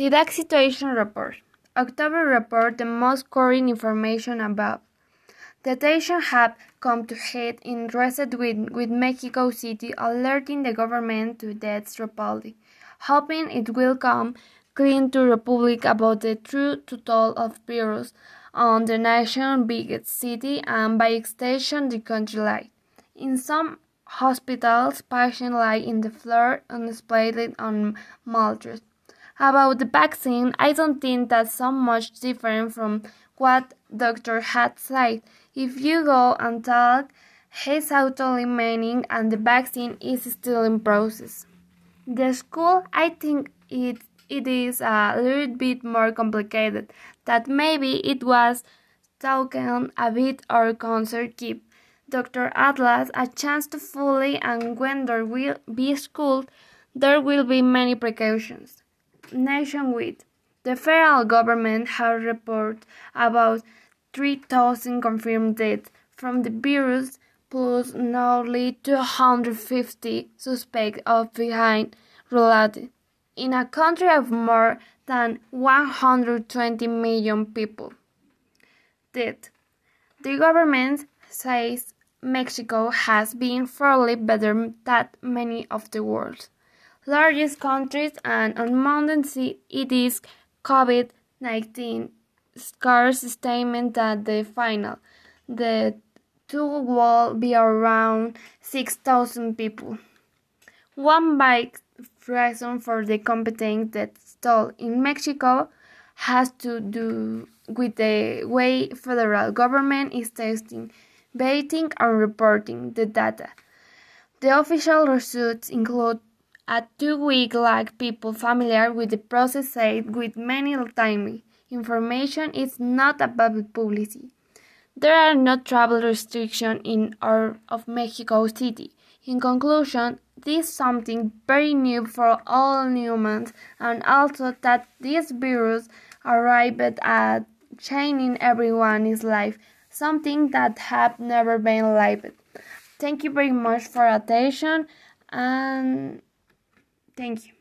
The DAC Situation Report. October report the most current information above. The tension have come to head in recent with, with Mexico City alerting the government to death's republic, hoping it will come clean to Republic about the true total of virus on the nation's biggest city and by extension the country. In some hospitals, patients lie in the floor unexplained on maltreated. About the vaccine, I don't think that's so much different from what doctor had said. If you go and talk, he's totally meaning and the vaccine is still in process. The school, I think it it is a little bit more complicated. That maybe it was talking a bit or concert keep Dr. Atlas a chance to fully and when there will be school, there will be many precautions nationwide. The federal government has reported about 3,000 confirmed deaths from the virus, plus nearly 250 suspects of behind related. In a country of more than 120 million people. Dead. The government says Mexico has been fairly better than many of the world's largest countries and on Monday it is COVID-19 scarce statement that the final the two will be around 6,000 people. One big reason for the competent that stall in Mexico has to do with the way federal government is testing, vetting and reporting the data. The official results include a two-week lag people familiar with the process said with many timely information is not about publicity. There are no travel restrictions in or of Mexico City. In conclusion, this is something very new for all humans and also that this virus arrived at changing everyone's life, something that had never been lived. Thank you very much for attention and Thank you.